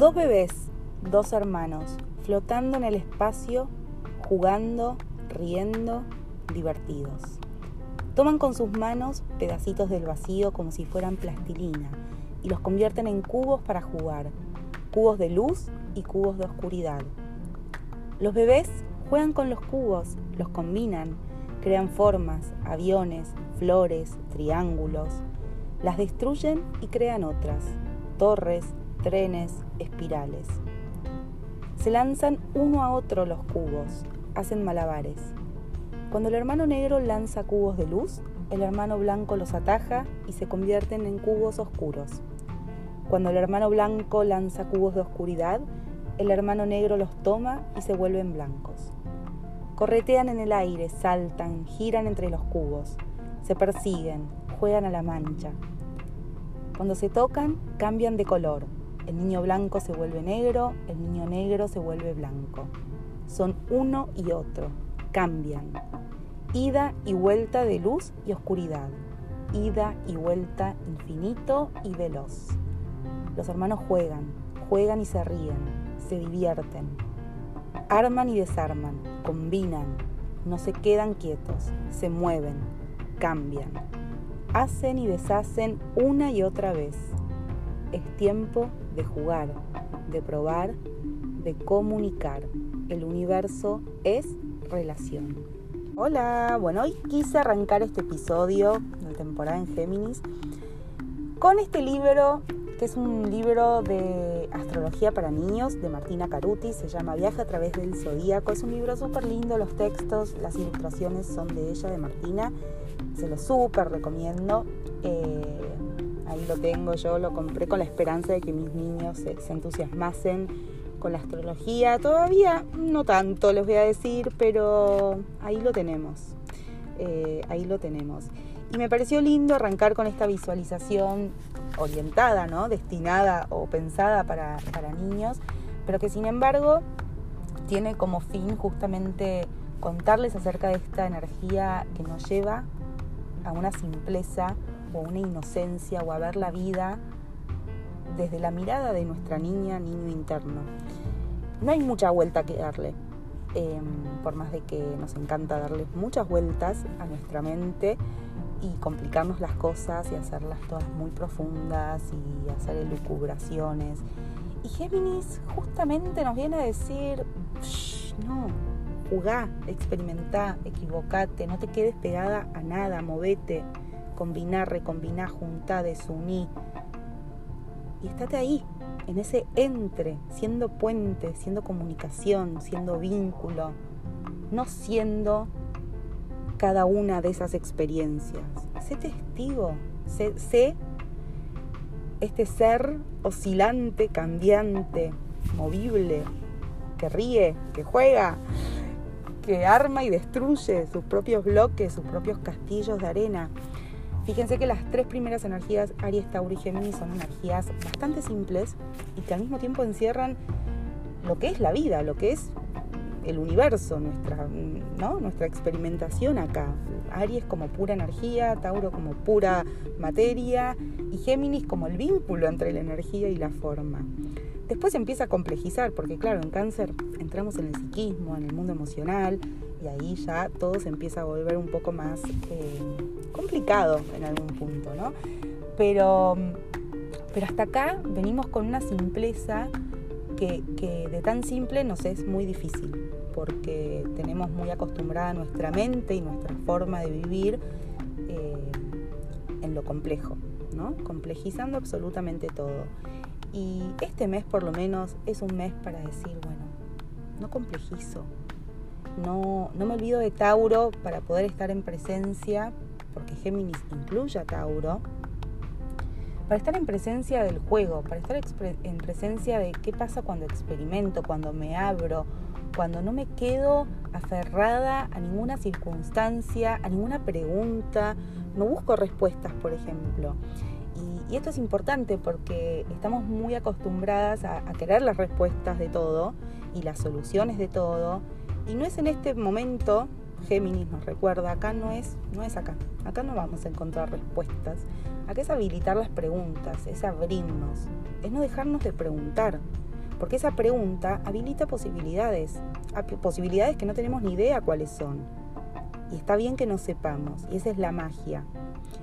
Dos bebés, dos hermanos, flotando en el espacio, jugando, riendo, divertidos. Toman con sus manos pedacitos del vacío como si fueran plastilina y los convierten en cubos para jugar, cubos de luz y cubos de oscuridad. Los bebés juegan con los cubos, los combinan, crean formas, aviones, flores, triángulos, las destruyen y crean otras, torres, trenes, espirales. Se lanzan uno a otro los cubos, hacen malabares. Cuando el hermano negro lanza cubos de luz, el hermano blanco los ataja y se convierten en cubos oscuros. Cuando el hermano blanco lanza cubos de oscuridad, el hermano negro los toma y se vuelven blancos. Corretean en el aire, saltan, giran entre los cubos, se persiguen, juegan a la mancha. Cuando se tocan, cambian de color. El niño blanco se vuelve negro, el niño negro se vuelve blanco. Son uno y otro, cambian. Ida y vuelta de luz y oscuridad. Ida y vuelta infinito y veloz. Los hermanos juegan, juegan y se ríen, se divierten. Arman y desarman, combinan, no se quedan quietos, se mueven, cambian. Hacen y deshacen una y otra vez. Es tiempo de jugar, de probar, de comunicar. El universo es relación. Hola, bueno, hoy quise arrancar este episodio de temporada en Géminis con este libro que es un libro de astrología para niños de Martina Caruti, se llama Viaje a través del Zodíaco. Es un libro súper lindo, los textos, las ilustraciones son de ella, de Martina. Se lo súper recomiendo. Eh, lo tengo, yo lo compré con la esperanza de que mis niños se, entusiasmasen con la astrología. Todavía no tanto, les voy a decir, pero ahí lo tenemos. Eh, ahí lo tenemos. Y me pareció lindo arrancar con esta visualización orientada, ¿no? destinada o pensada para, para niños, pero que sin embargo tiene como fin justamente contarles acerca de esta energía que nos lleva a una simpleza o una inocencia o a ver la vida desde la mirada de nuestra niña, niño interno. No hay mucha vuelta que darle, em, por más de que nos encanta darle muchas vueltas a nuestra mente y complicarnos las cosas y hacerlas todas muy profundas y hacer elucubraciones. Y Géminis justamente nos viene a decir, no, jugá, experimentá, equivocate, no te quedes pegada a nada, movete, combiná, recombiná, juntá, desuní. Y estate ahí, en ese entre, siendo puente, siendo comunicación, siendo vínculo, no siendo cada una de esas experiencias. Sé testigo, sé, este ser oscilante, cambiante, movible, que ríe, que juega, que arma y destruye sus propios bloques, sus propios castillos de arena. Fíjense que las tres primeras energías, Aries, Tauro y Géminis, son energías bastante simples y que al mismo tiempo encierran lo que es la vida, lo que es el universo, nuestra, ¿no? nuestra experimentación acá. Aries como pura energía, Tauro como pura materia y Géminis como el vínculo entre la energía y la forma. Después empieza a complejizar, porque claro, en cáncer entramos en el psiquismo, en el mundo emocional, y ahí ya todo se empieza a volver un poco más eh, complicado en algún punto, ¿no? Pero, pero hasta acá venimos con una simpleza que, de tan simple nos es muy difícil porque tenemos muy acostumbrada nuestra mente y nuestra forma de vivir eh, en lo complejo, ¿no? complejizando absolutamente todo. Y este mes por lo menos es un mes para decir, bueno, no complejizo, no, no me olvido de Tauro para poder estar en presencia, porque Géminis incluye a Tauro, para estar en presencia del juego, para estar en presencia de qué pasa cuando experimento, cuando me abro, cuando no me quedo aferrada a ninguna circunstancia, a ninguna pregunta, no busco respuestas, por ejemplo. Y, esto es importante porque estamos muy acostumbradas a, querer las respuestas de todo y las soluciones de todo. Y no es en este momento, Géminis nos recuerda, acá no es, no es acá. Acá no vamos a encontrar respuestas. Acá es habilitar las preguntas, es abrirnos, es no dejarnos de preguntar Porque esa pregunta habilita posibilidades, posibilidades que no tenemos ni idea cuáles son. Y está bien que no sepamos, y esa es la magia.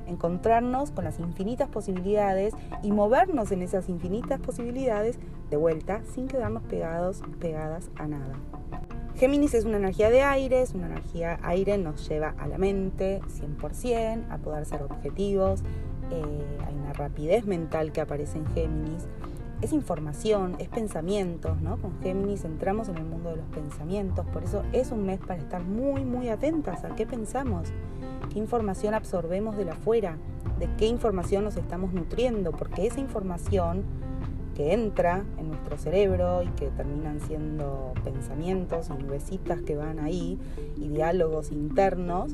Encontrarnos con las infinitas posibilidades y movernos en esas infinitas posibilidades de vuelta sin quedarnos pegados, pegadas a nada. Géminis es una energía de aire, es una energía aire, nos lleva a la mente 100%, a poder ser objetivos, eh, hay una rapidez mental que aparece en Géminis, es información, es pensamientos, ¿no? Con Géminis entramos en el mundo de los pensamientos, por eso es un mes para estar muy, muy atentas a qué pensamos, qué información absorbemos de la afuera, de qué información nos estamos nutriendo, porque esa información que entra en nuestro cerebro y que terminan siendo pensamientos y nubecitas que van ahí y diálogos internos,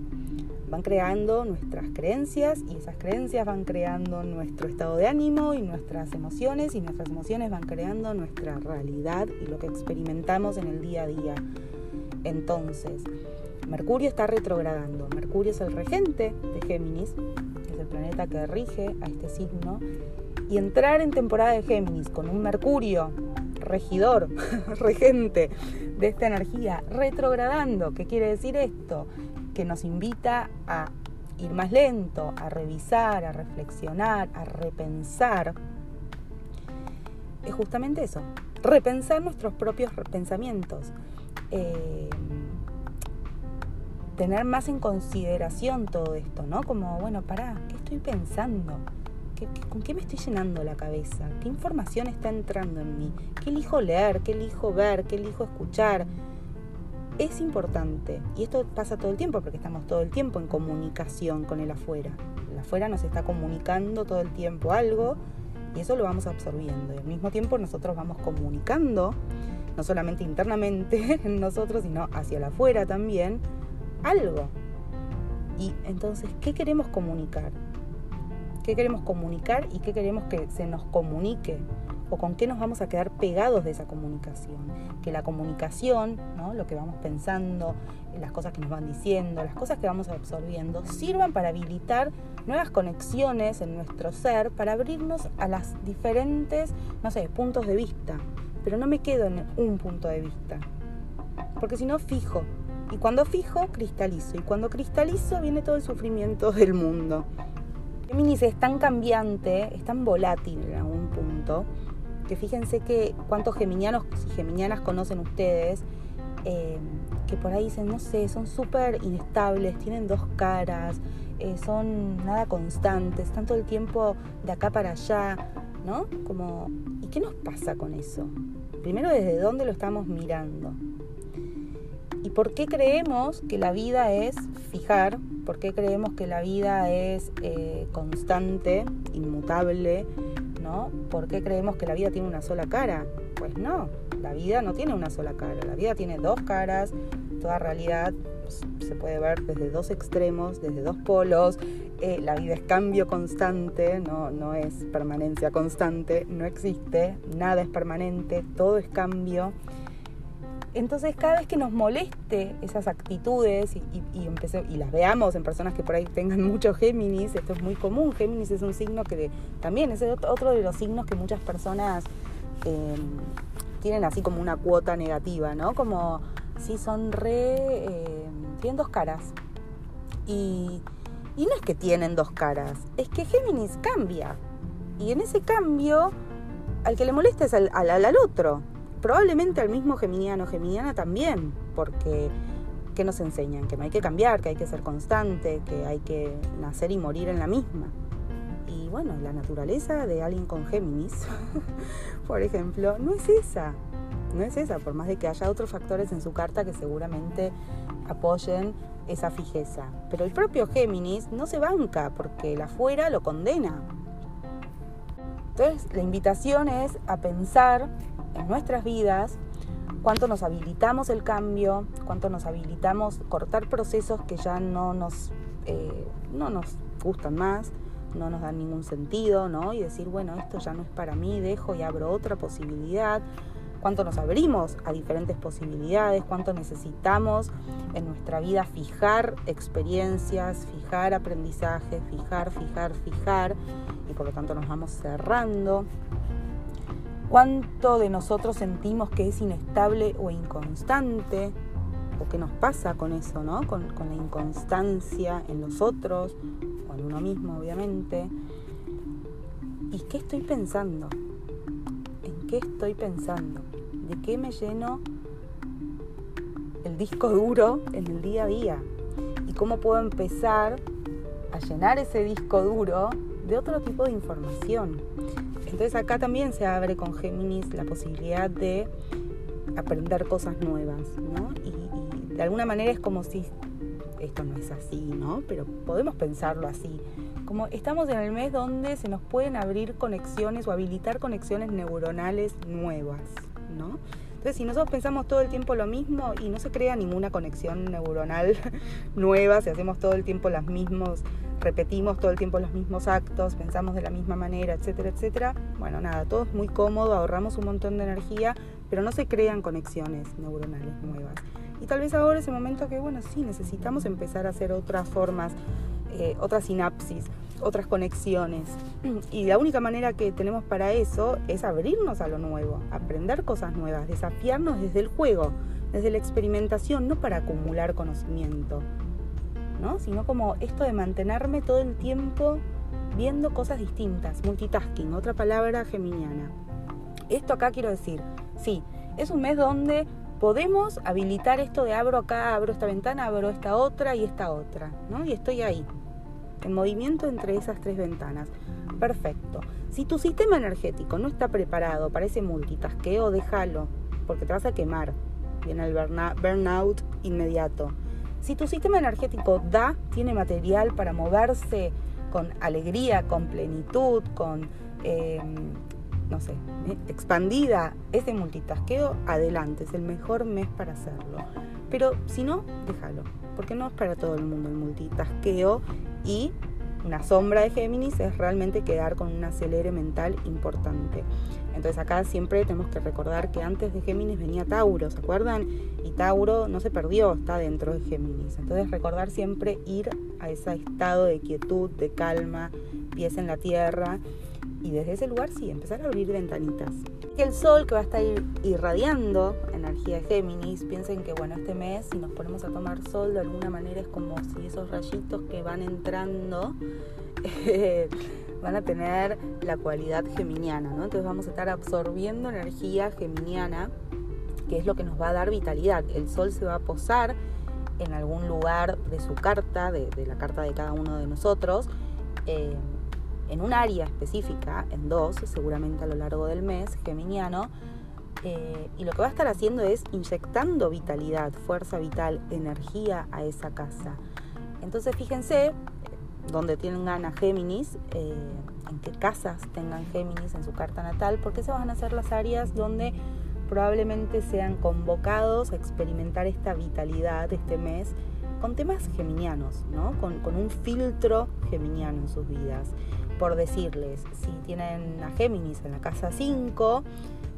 van creando nuestras creencias y esas creencias van creando nuestro estado de ánimo y nuestras emociones y nuestras emociones van creando nuestra realidad y lo que experimentamos en el día a día. Entonces, Mercurio está retrogradando. Mercurio es el regente de Géminis, es el planeta que rige a este signo y entrar en temporada de Géminis con un Mercurio regidor, regente de esta energía, retrogradando, ¿qué quiere decir esto? Que nos invita a ir más lento, a revisar, a reflexionar, a repensar. Es justamente eso, repensar nuestros propios pensamientos. Eh, tener más en consideración todo esto, ¿no? Como, bueno, pará, ¿qué estoy pensando? ¿Con qué me estoy llenando la cabeza? ¿Qué información está entrando en mí? ¿Qué elijo leer? ¿Qué elijo ver? ¿Qué elijo escuchar? Es importante, y esto pasa todo el tiempo porque estamos todo el tiempo en comunicación con el afuera. El afuera nos está comunicando todo el tiempo algo y eso lo vamos absorbiendo. Y al mismo tiempo nosotros vamos comunicando, no solamente internamente en nosotros, sino hacia el afuera también, algo. Y entonces, ¿qué queremos comunicar? Qué queremos comunicar y qué queremos que se nos comunique o con qué nos vamos a quedar pegados de esa comunicación. Que la comunicación, ¿no? lo que vamos pensando, las cosas que nos van diciendo, las cosas que vamos absorbiendo, sirvan para habilitar nuevas conexiones en nuestro ser, para abrirnos a las diferentes, no sé, puntos de vista. Pero no me quedo en un punto de vista, porque si no fijo. Y cuando fijo, cristalizo. Y cuando cristalizo, viene todo el sufrimiento del mundo. Géminis es tan cambiante, es tan volátil en algún punto, que fíjense que cuántos geminianos y geminianas conocen ustedes, eh, que por ahí dicen, no sé, son súper inestables, tienen dos caras, eh, son nada constantes, están todo el tiempo de acá para allá, ¿no? Como, ¿y qué nos pasa con eso? Primero, ¿desde dónde lo estamos mirando? ¿Y por qué creemos que la vida es fijar ¿Por qué creemos que la vida es eh, constante, inmutable? ¿no? ¿Por qué creemos que la vida tiene una sola cara? Pues no, la vida no tiene una sola cara, la vida tiene dos caras, toda realidad se puede ver desde dos extremos, desde dos polos, eh, la vida es cambio constante, no, no es permanencia constante, no existe, nada es permanente, todo es cambio. Entonces cada vez que nos moleste esas actitudes y, y, las veamos en personas que por ahí tengan mucho Géminis, esto es muy común, Géminis es un signo que también es otro de los signos que muchas personas em, tienen así como una cuota negativa, ¿no? Como si son re... Em, tienen dos caras. Y, y no es que tienen dos caras, es que Géminis cambia. Y en ese cambio, al que le molesta es al, al, al otro probablemente al mismo geminiano, geminiana también, porque ¿qué nos enseñan? Que no hay que cambiar, que hay que ser constante, que hay que nacer y morir en la misma. Y bueno, la naturaleza de alguien con Géminis, por ejemplo, no es esa. No es esa, por más de que haya otros factores en su carta que seguramente apoyen esa fijeza. Pero el propio Géminis no se banca porque el afuera lo condena. Entonces, la invitación es a pensar en nuestras vidas, cuánto nos habilitamos el cambio, cuánto nos habilitamos cortar procesos que ya no nos, eh, no nos gustan más, no nos dan ningún sentido, ¿no? Y decir, bueno, esto ya no es para mí, dejo y abro otra posibilidad. Cuánto nos abrimos a diferentes posibilidades, cuánto necesitamos en nuestra vida fijar experiencias, fijar aprendizajes, fijar, fijar, fijar, y por lo tanto nos vamos cerrando cuánto de nosotros sentimos que es inestable o inconstante, o qué nos pasa con eso, ¿no? Con, con la inconstancia en los otros, o en uno mismo, obviamente. ¿Y qué estoy pensando? ¿En qué estoy pensando? ¿De qué me lleno el disco duro en el día a día? ¿Y cómo puedo empezar a llenar ese disco duro de otro tipo de información? Entonces acá también se abre con Géminis la posibilidad de aprender cosas nuevas, ¿no? Y, de alguna manera es como si esto no es así, ¿no? Pero podemos pensarlo así. Como estamos en el mes donde se nos pueden abrir conexiones o habilitar conexiones neuronales nuevas, ¿no? Entonces, si nosotros pensamos todo el tiempo lo mismo y no se crea ninguna conexión neuronal nueva, si hacemos todo el tiempo las mismos, repetimos todo el tiempo los mismos actos, pensamos de la misma manera, etcétera, etcétera, bueno, nada, todo es muy cómodo, ahorramos un montón de energía, pero no se crean conexiones neuronales nuevas. Y tal vez ahora es el momento que, bueno, sí, necesitamos empezar a hacer otras formas, eh, otras sinapsis, otras conexiones. Y la única manera que tenemos para eso es abrirnos a lo nuevo, aprender cosas nuevas, desafiarnos desde el juego, desde la experimentación, no para acumular conocimiento, ¿no? sino como esto de mantenerme todo el tiempo viendo cosas distintas, multitasking, otra palabra geminiana. Esto acá quiero decir, sí, es un mes donde podemos habilitar esto de abro acá, abro esta ventana, abro esta otra y esta otra, ¿no? Y estoy ahí, en movimiento entre esas tres ventanas. Perfecto. Si tu sistema energético no está preparado para ese multitasqueo, déjalo, porque te vas a quemar. Viene el burnout inmediato. Si tu sistema energético da, tiene material para moverse con alegría, con plenitud, con, em, no sé, eh, expandida ese multitasqueo, adelante, es el mejor mes para hacerlo. Pero si no, déjalo, porque no es para todo el mundo el multitasqueo y una sombra de Géminis es realmente quedar con un acelere mental importante. Entonces acá siempre tenemos que recordar que antes de Géminis venía Tauro, ¿se acuerdan? Y Tauro no se perdió, está dentro de Géminis. Entonces recordar siempre ir a ese estado de quietud, de calma, pies en la tierra y desde ese lugar sí, empezar a abrir ventanitas. Y el sol que va a estar irradiando energía de Géminis, piensen que bueno, este mes si nos ponemos a tomar sol de alguna manera es como si esos rayitos que van entrando van a tener la cualidad geminiana, ¿no? Entonces vamos a estar absorbiendo energía geminiana, que es lo que nos va a dar vitalidad. El sol se va a posar en algún lugar de su carta, de, la carta de cada uno de nosotros. Eh, en un área específica, en dos, seguramente a lo largo del mes, geminiano, eh, y lo que va a estar haciendo es inyectando vitalidad, fuerza vital, energía a esa casa. Entonces fíjense donde tengan a Géminis, eh, en qué casas tengan Géminis en su carta natal, porque esas van a ser las áreas donde probablemente sean convocados a experimentar esta vitalidad este mes con temas geminianos, ¿no? con, con un filtro geminiano en sus vidas por decirles, si tienen a Géminis en la casa 5,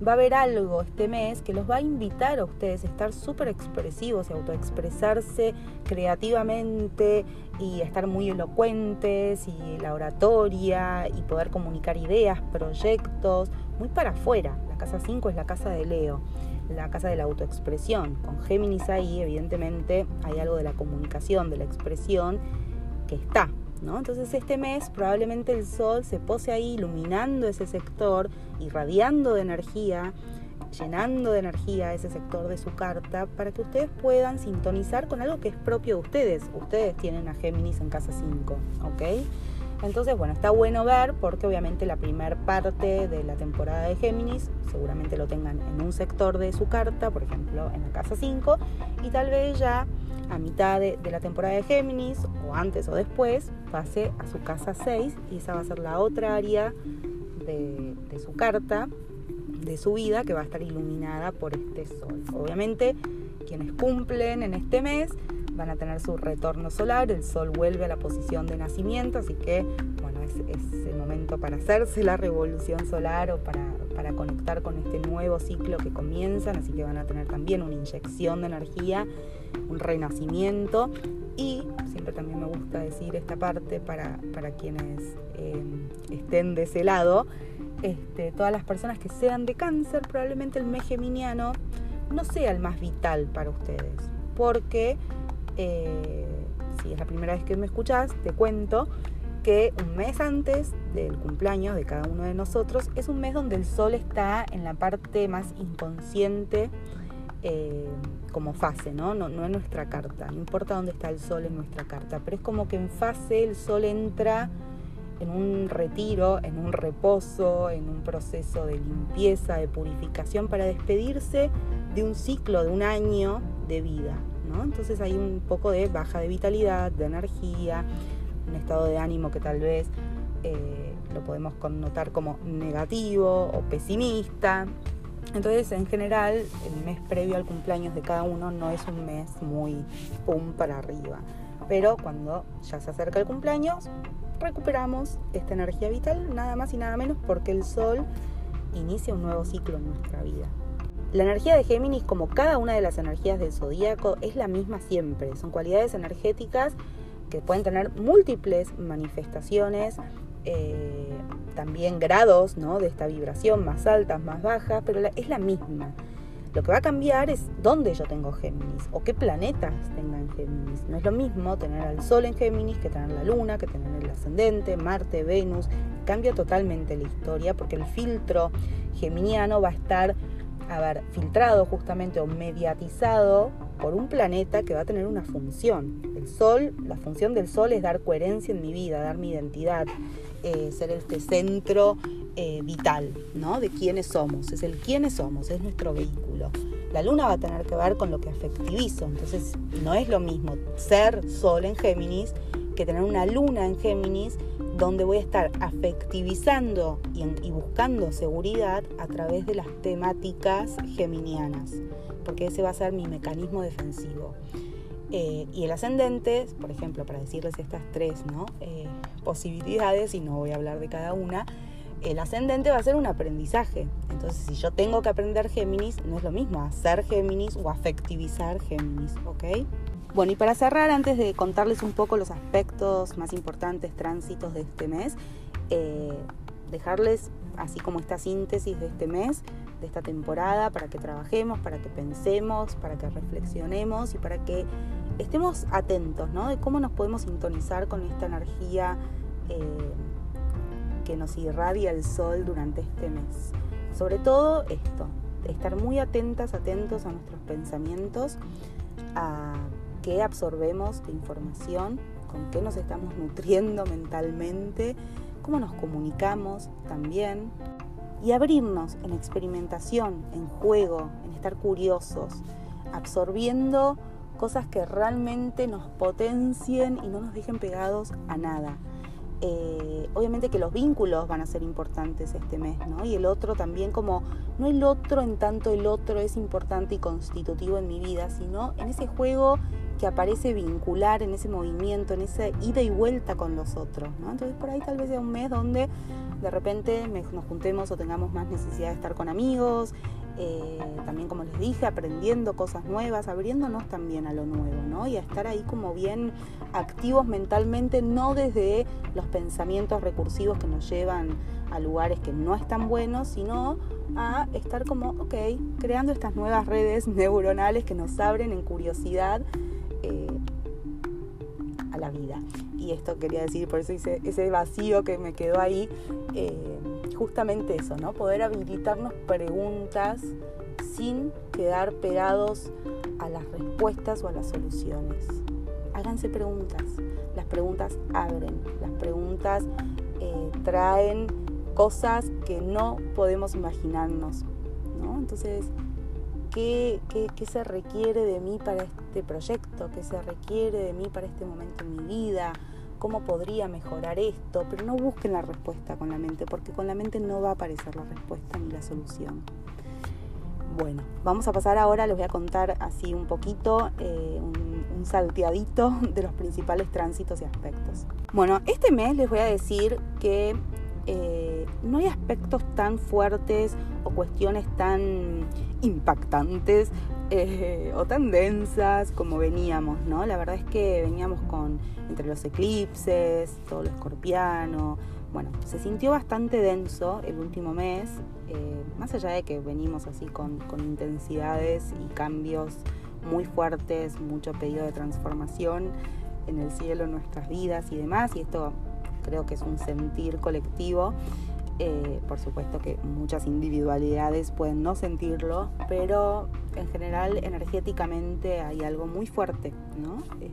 va a haber algo este mes que los va a invitar a ustedes a estar súper expresivos y autoexpresarse creativamente y estar muy elocuentes y la oratoria y poder comunicar ideas, proyectos, muy para afuera. La casa 5 es la casa de Leo, la casa de la autoexpresión. Con Géminis ahí, evidentemente, hay algo de la comunicación, de la expresión que está, entonces este mes probablemente el sol se pose ahí iluminando ese sector, irradiando de energía, llenando de energía ese sector de su carta para que ustedes puedan sintonizar con algo que es propio de ustedes. Ustedes tienen a Géminis en casa 5, ¿ok? Entonces, bueno, está bueno ver porque obviamente la primera parte de la temporada de Géminis seguramente lo tengan en un sector de su carta, por ejemplo, en la casa 5, y tal vez ya a mitad de, la temporada de Géminis, o antes o después, pase a su casa 6 y esa va a ser la otra área de, su carta, de su vida, que va a estar iluminada por este sol. Obviamente, quienes cumplen en este mes van a tener su retorno solar, el sol vuelve a la posición de nacimiento, así que bueno, es, es el momento para hacerse la revolución solar o para, para, conectar con este nuevo ciclo que comienzan, así que van a tener también una inyección de energía, un renacimiento y siempre también me gusta decir esta parte para, para quienes eh, estén de ese lado, este, todas las personas que sean de cáncer, probablemente el mes geminiano no sea el más vital para ustedes. Porque, eh, si es la primera vez que me escuchás, te cuento que un mes antes del cumpleaños de cada uno de nosotros es un mes donde el sol está en la parte más inconsciente eh, como fase, ¿no? ¿no? No en nuestra carta, no importa dónde está el sol en nuestra carta, pero es como que en fase el sol entra en un retiro, en un reposo, en un proceso de limpieza, de purificación para despedirse de un ciclo, de un año de vida. ¿no? Entonces hay un poco de baja de vitalidad, de energía, un estado de ánimo que tal vez eh, lo podemos connotar como negativo o pesimista. Entonces, en general, el mes previo al cumpleaños de cada uno no es un mes muy pum para arriba. Pero cuando ya se acerca el cumpleaños, recuperamos esta energía vital, nada más y nada menos porque el Sol inicia un nuevo ciclo en nuestra vida. La energía de Géminis, como cada una de las energías del zodíaco, es la misma siempre. Son cualidades energéticas que pueden tener múltiples manifestaciones, eh, también grados ¿no? de esta vibración, más altas, más bajas, pero es la misma. Lo que va a cambiar es dónde yo tengo Géminis o qué planetas tengan Géminis. No es lo mismo tener al Sol en Géminis que tener la Luna, que tener el ascendente, Marte, Venus. Cambia totalmente la historia porque el filtro geminiano va a estar, a ver, filtrado justamente o mediatizado por un planeta que va a tener una función. El Sol, la función del Sol es dar coherencia en mi vida, dar mi identidad, eh, ser este centro eh, vital, ¿no? De quiénes somos, es el quiénes somos, es nuestro vehículo. La luna va a tener que ver con lo que afectivizo, entonces no es lo mismo ser sol en Géminis que tener una luna en Géminis donde voy a estar afectivizando y, y buscando seguridad a través de las temáticas geminianas, porque ese va a ser mi mecanismo defensivo. Eh, y el ascendente, por ejemplo, para decirles estas tres ¿no? Eh, posibilidades, y no voy a hablar de cada una, el ascendente va a ser un aprendizaje. Entonces, si yo tengo que aprender Géminis, no es lo mismo hacer Géminis o afectivizar Géminis, ¿ok? Bueno, y para cerrar, antes de contarles un poco los aspectos más importantes, tránsitos de este mes, eh, dejarles así como esta síntesis de este mes, de esta temporada, para que trabajemos, para que pensemos, para que reflexionemos y para que estemos atentos, ¿no? De cómo nos podemos sintonizar con esta energía. Eh, que nos irradia el sol durante este mes. Sobre todo esto, estar muy atentas, atentos a nuestros pensamientos, a qué absorbemos de información, con qué nos estamos nutriendo mentalmente, cómo nos comunicamos también, y abrirnos en experimentación, en juego, en estar curiosos, absorbiendo cosas que realmente nos potencien y no nos dejen pegados a nada. Eh, obviamente que los vínculos van a ser importantes este mes, ¿no? Y el otro también como, no el otro en tanto el otro es importante y constitutivo en mi vida, sino en ese juego que aparece vincular, en ese movimiento, en esa ida y vuelta con los otros, ¿no? Entonces por ahí tal vez sea un mes donde de repente nos juntemos o tengamos más necesidad de estar con amigos, eh, también como les dije, aprendiendo cosas nuevas, abriéndonos también a lo nuevo, ¿no? Y a estar ahí como bien activos mentalmente, no desde los pensamientos recursivos que nos llevan a lugares que no están buenos, sino a estar como, ok, creando estas nuevas redes neuronales que nos abren en curiosidad eh, a la vida. Y esto quería decir, por eso hice ese vacío que me quedó ahí. Eh, justamente eso, ¿no? Poder habilitarnos preguntas sin quedar pegados a las respuestas o a las soluciones. Háganse preguntas. Las preguntas abren, las preguntas eh, traen cosas que no podemos imaginarnos. ¿no? Entonces, ¿qué, ¿qué, qué, se requiere de mí para este proyecto? ¿Qué se requiere de mí para este momento en mi vida? Cómo podría mejorar esto, pero no busquen la respuesta con la mente, porque con la mente no va a aparecer la respuesta ni la solución. Bueno, vamos a pasar ahora, les voy a contar así un poquito, eh, un, salteadito de los principales tránsitos y aspectos. Bueno, este mes les voy a decir que eh, no hay aspectos tan fuertes o cuestiones tan impactantes eh, o tan densas como veníamos, ¿no? La verdad es que veníamos con entre los eclipses, todo lo escorpiano, bueno, se sintió bastante denso el último mes, eh, más allá de que venimos así con, con intensidades y cambios muy fuertes, mucho pedido de transformación en el cielo, en nuestras vidas y demás, y esto creo que es un sentir colectivo. Eh, por supuesto que muchas individualidades pueden no sentirlo, pero en general energéticamente hay algo muy fuerte, ¿no? Eh,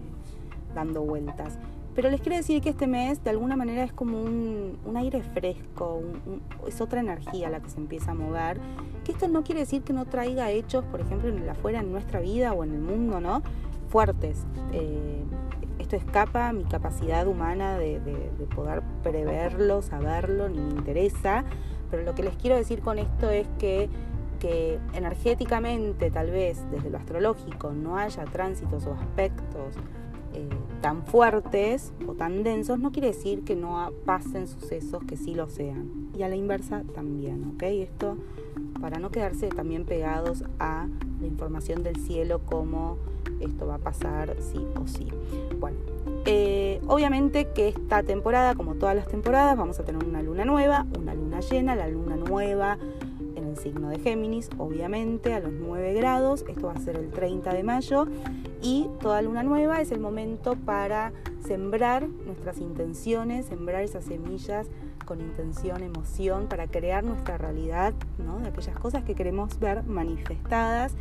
dando vueltas. Pero les quiero decir que este mes de alguna manera es como un, aire fresco, es otra energía la que se empieza a mover. Que esto no quiere decir que no traiga hechos, por ejemplo, en afuera, en nuestra vida o en el mundo, ¿no? Fuertes. Eh, escapa a mi capacidad humana de, poder preverlo, saberlo, ni me interesa. Pero lo que les quiero decir con esto es que que energéticamente tal vez desde lo astrológico no haya tránsitos o aspectos eh, tan fuertes o tan densos, no quiere decir que no pasen sucesos que sí lo sean. Y a la inversa también, ¿ok? Esto para no quedarse también pegados a la información del cielo como esto va a pasar sí o sí. Bueno, eh, obviamente que esta temporada, como todas las temporadas, vamos a tener una luna nueva, una luna llena, la luna nueva en el signo de Géminis, obviamente a los 9 grados, esto va a ser el 30 de mayo y toda luna nueva es el momento para sembrar nuestras intenciones, sembrar esas semillas con intención, emoción, para crear nuestra realidad, ¿no? de aquellas cosas que queremos ver manifestadas.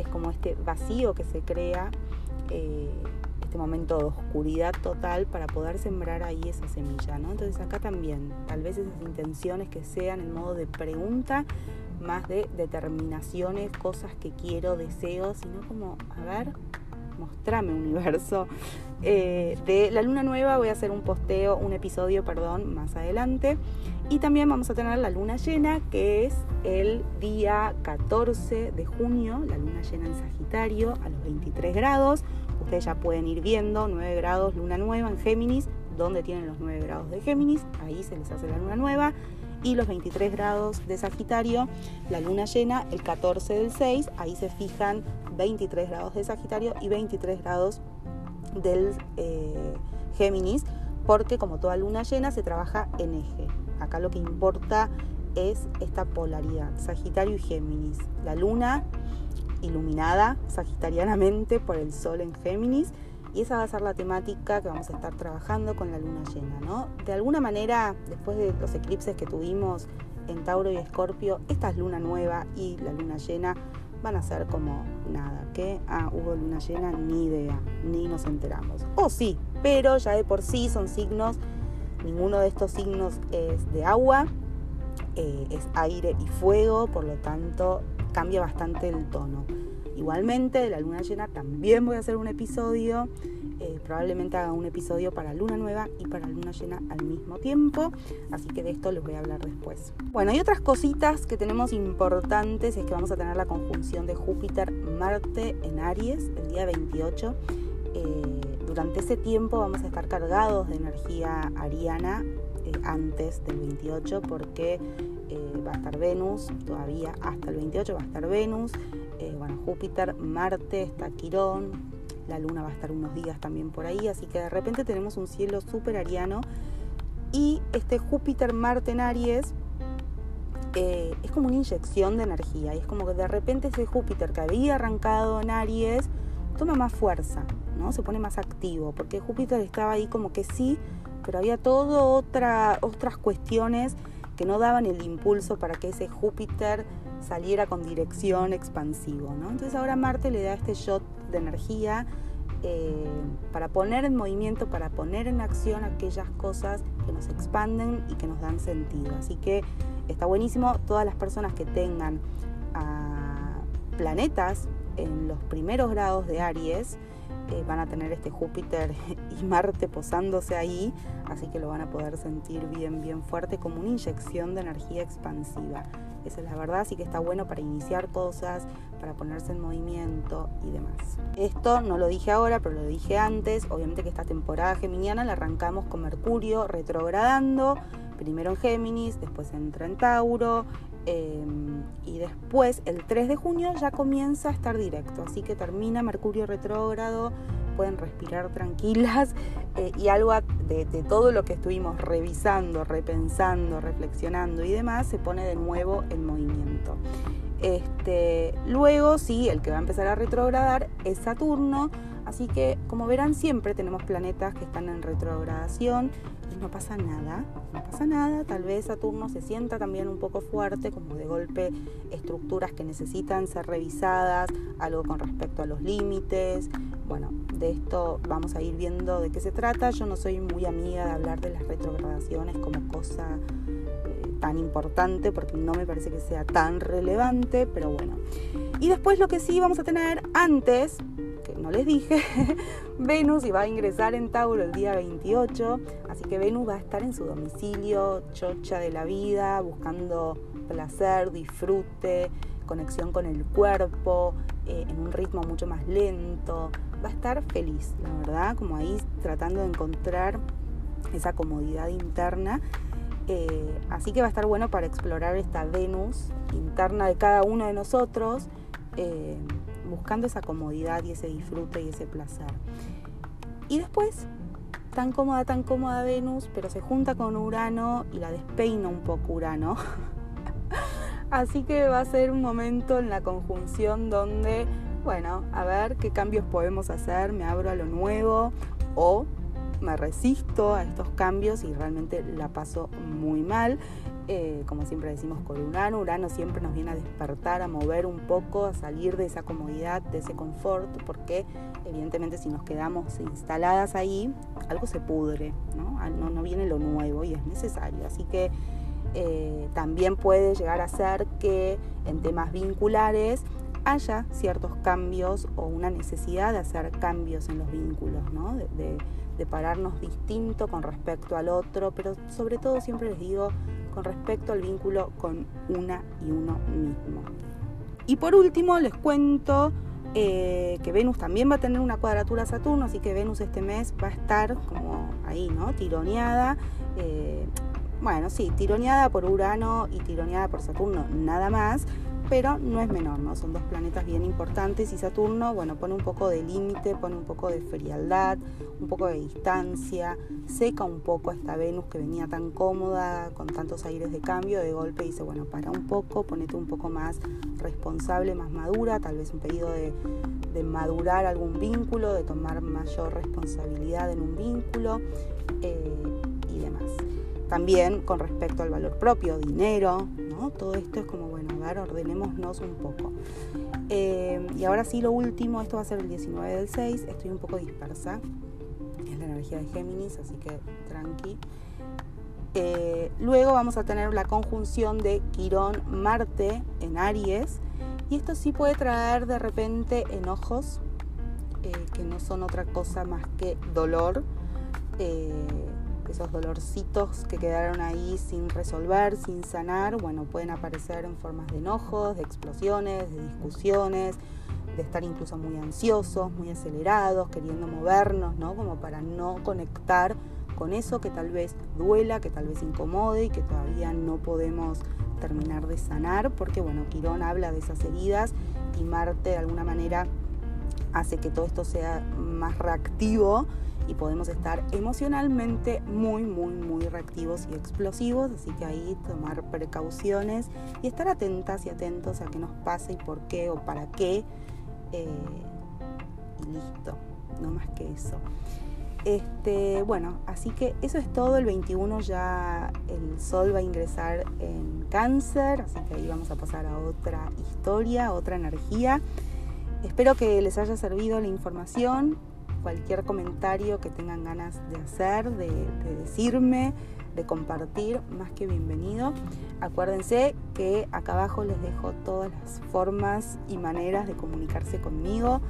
Es como este vacío que se crea, eh, este momento de oscuridad total para poder sembrar ahí esa semilla. ¿no? Entonces acá también, tal vez esas intenciones que sean en modo de pregunta, más de determinaciones, cosas que quiero, deseos, sino como, a ver, mostrame universo. Eh, de la luna nueva voy a hacer un posteo, un episodio, perdón, más adelante. Y también vamos a tener la luna llena, que es el día 14 de junio, la luna llena en Sagitario, a los 23 grados. Ustedes ya pueden ir viendo 9 grados luna nueva en Géminis, donde tienen los 9 grados de Géminis, ahí se les hace la luna nueva y los 23 grados de Sagitario, la luna llena el 14 del 6, ahí se fijan 23 grados de Sagitario y 23 grados del eh, Géminis, porque como toda luna llena se trabaja en eje. Acá lo que importa es esta polaridad, Sagitario y Géminis. La luna iluminada sagitarianamente por el sol en Géminis y esa va a ser la temática que vamos a estar trabajando con la luna llena, ¿no? De alguna manera, después de los eclipses que tuvimos en Tauro y Escorpio, esta es luna nueva y la luna llena van a ser como nada, que ah, hubo luna llena, ni idea, ni nos enteramos. O sí, pero ya de por sí son signos, ninguno de estos signos es de agua, eh, es aire y fuego, por lo tanto cambia bastante el tono. Igualmente, de la luna llena también voy a hacer un episodio. Eh, probablemente haga un episodio para luna nueva y para luna llena al mismo tiempo. Así que de esto les voy a hablar después. Bueno, y otras cositas que tenemos importantes es que vamos a tener la conjunción de Júpiter-Marte en Aries el día 28. Eh, durante ese tiempo vamos a estar cargados de energía ariana eh, antes del 28 porque va a estar Venus, todavía hasta el 28 va a estar Venus, eh, bueno, Júpiter, Marte, está Quirón, la Luna va a estar unos días también por ahí, así que de repente tenemos un cielo súper ariano. Y este Júpiter, Marte en Aries eh, es como una inyección de energía y es como que de repente ese Júpiter que había arrancado en Aries toma más fuerza, Se pone más activo, porque Júpiter estaba ahí como que sí, pero había todo otra, otras cuestiones que no daban el impulso para que ese Júpiter saliera con dirección expansivo. Entonces ahora Marte le da este shot de energía eh, para poner en movimiento, para poner en acción aquellas cosas que nos expanden y que nos dan sentido. Así que está buenísimo todas las personas que tengan ah, planetas en los primeros grados de Aries, eh, van a tener este Júpiter y Marte posándose ahí, así que lo van a poder sentir bien, bien fuerte como una inyección de energía expansiva. Esa es la verdad, así que está bueno para iniciar cosas, para ponerse en movimiento y demás. Esto no lo dije ahora, pero lo dije antes. Obviamente que esta temporada geminiana la arrancamos con Mercurio retrogradando, primero en Géminis, después entra en Tauro, Y después, el 3 de junio, ya comienza a estar directo. Así que termina Mercurio retrógrado pueden respirar tranquilas eh, y algo de, todo lo que estuvimos revisando, repensando, reflexionando y demás se pone de nuevo en movimiento. Este, luego sí, el que va a empezar a retrogradar es Saturno, así que como verán siempre tenemos planetas que están en retrogradación no pasa nada, no pasa nada, tal vez Saturno se sienta también un poco fuerte, como de golpe estructuras que necesitan ser revisadas, algo con respecto a los límites, bueno, de esto vamos a ir viendo de qué se trata, yo no soy muy amiga de hablar de las retrogradaciones como cosa eh, tan importante porque no me parece que sea tan relevante, pero bueno. Y después lo que sí vamos a tener antes, les dije, Venus iba a ingresar en Tauro el día 28, así que Venus va a estar en su domicilio, chocha de la vida, buscando placer, disfrute, conexión con el cuerpo, eh, en un ritmo mucho más lento. Va a estar feliz, la verdad, como ahí tratando de encontrar esa comodidad interna. Eh, así que va a estar bueno para explorar esta Venus interna de cada uno de nosotros. Eh, buscando esa comodidad y ese disfrute y ese placer. Y después, tan cómoda, tan cómoda Venus, pero se junta con Urano y la despeina un poco Urano. Así que va a ser un momento en la conjunción donde, bueno, a ver qué cambios podemos hacer, me abro a lo nuevo o me resisto a estos cambios y realmente la paso muy mal. Eh, como siempre decimos con Urano, Urano siempre nos viene a despertar, a mover un poco, a salir de esa comodidad, de ese confort, porque evidentemente si nos quedamos instaladas ahí, algo se pudre, ¿no? No, viene lo nuevo y es necesario. Así que eh, también puede llegar a ser que en temas vinculares haya ciertos cambios o una necesidad de hacer cambios en los vínculos, ¿no? de, de pararnos distinto con respecto al otro, pero sobre todo siempre les digo respecto al vínculo con una y uno mismo. Y por último les cuento eh, que Venus también va a tener una cuadratura a Saturno, así que Venus este mes va a estar como ahí, ¿no? Tironeada. Eh, bueno, sí, tironeada por Urano y tironeada por Saturno, nada más pero no es menor, ¿no? Son dos planetas bien importantes y Saturno, bueno, pone un poco de límite, pone un poco de frialdad, un poco de distancia, seca un poco a esta Venus que venía tan cómoda, con tantos aires de cambio, de golpe dice, bueno, para un poco, ponete un poco más responsable, más madura, tal vez un pedido de, madurar algún vínculo, de tomar mayor responsabilidad en un vínculo eh, y demás. También con respecto al valor propio, dinero, ¿no? Todo esto es como, bueno, ordenémonos un poco. Eh, y ahora sí, lo último, esto va a ser el 19 del 6, estoy un poco dispersa, es la energía de Géminis, así que tranqui. Eh, luego vamos a tener la conjunción de Quirón-Marte en Aries, y esto sí puede traer de repente enojos, eh, que no son otra cosa más que dolor esos dolorcitos que quedaron ahí sin resolver, sin sanar, bueno, pueden aparecer en formas de enojos, de explosiones, de discusiones, de estar incluso muy ansiosos, muy acelerados, queriendo movernos, ¿no? Como para no conectar con eso que tal vez duela, que tal vez incomode y que todavía no podemos terminar de sanar, porque bueno, Quirón habla de esas heridas y Marte de alguna manera hace que todo esto sea más reactivo y podemos estar emocionalmente muy, muy, muy reactivos y explosivos, así que ahí tomar precauciones y estar atentas y atentos a qué nos pasa y por qué o para qué. Eh, y listo, no más que eso. Este, bueno, así que eso es todo. El 21 ya el sol va a ingresar en cáncer, así que ahí vamos a pasar a otra historia, otra energía. Espero que les haya servido la información cualquier comentario que tengan ganas de hacer, de, decirme, de compartir, más que bienvenido. Acuérdense que acá abajo les dejo todas las formas y maneras de comunicarse conmigo,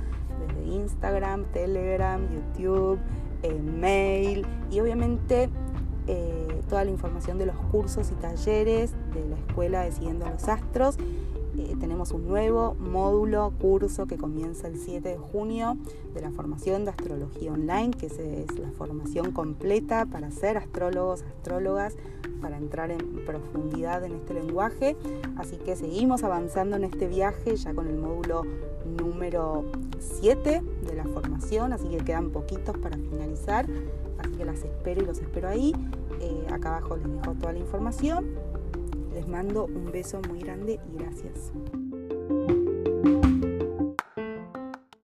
desde Instagram, Telegram, YouTube, eh, mail y obviamente eh, toda la información de los cursos y talleres de la escuela de Siguiendo los Astros eh, tenemos un nuevo módulo, curso que comienza el 7 de junio de la formación de astrología online, que es la formación completa para ser astrólogos, astrólogas, para entrar en profundidad en este lenguaje. Así que seguimos avanzando en este viaje ya con el módulo número 7 de la formación, así que quedan poquitos para finalizar, así que las espero y los espero ahí. Eh, acá abajo les dejo toda la información. Les mando un beso muy grande y gracias.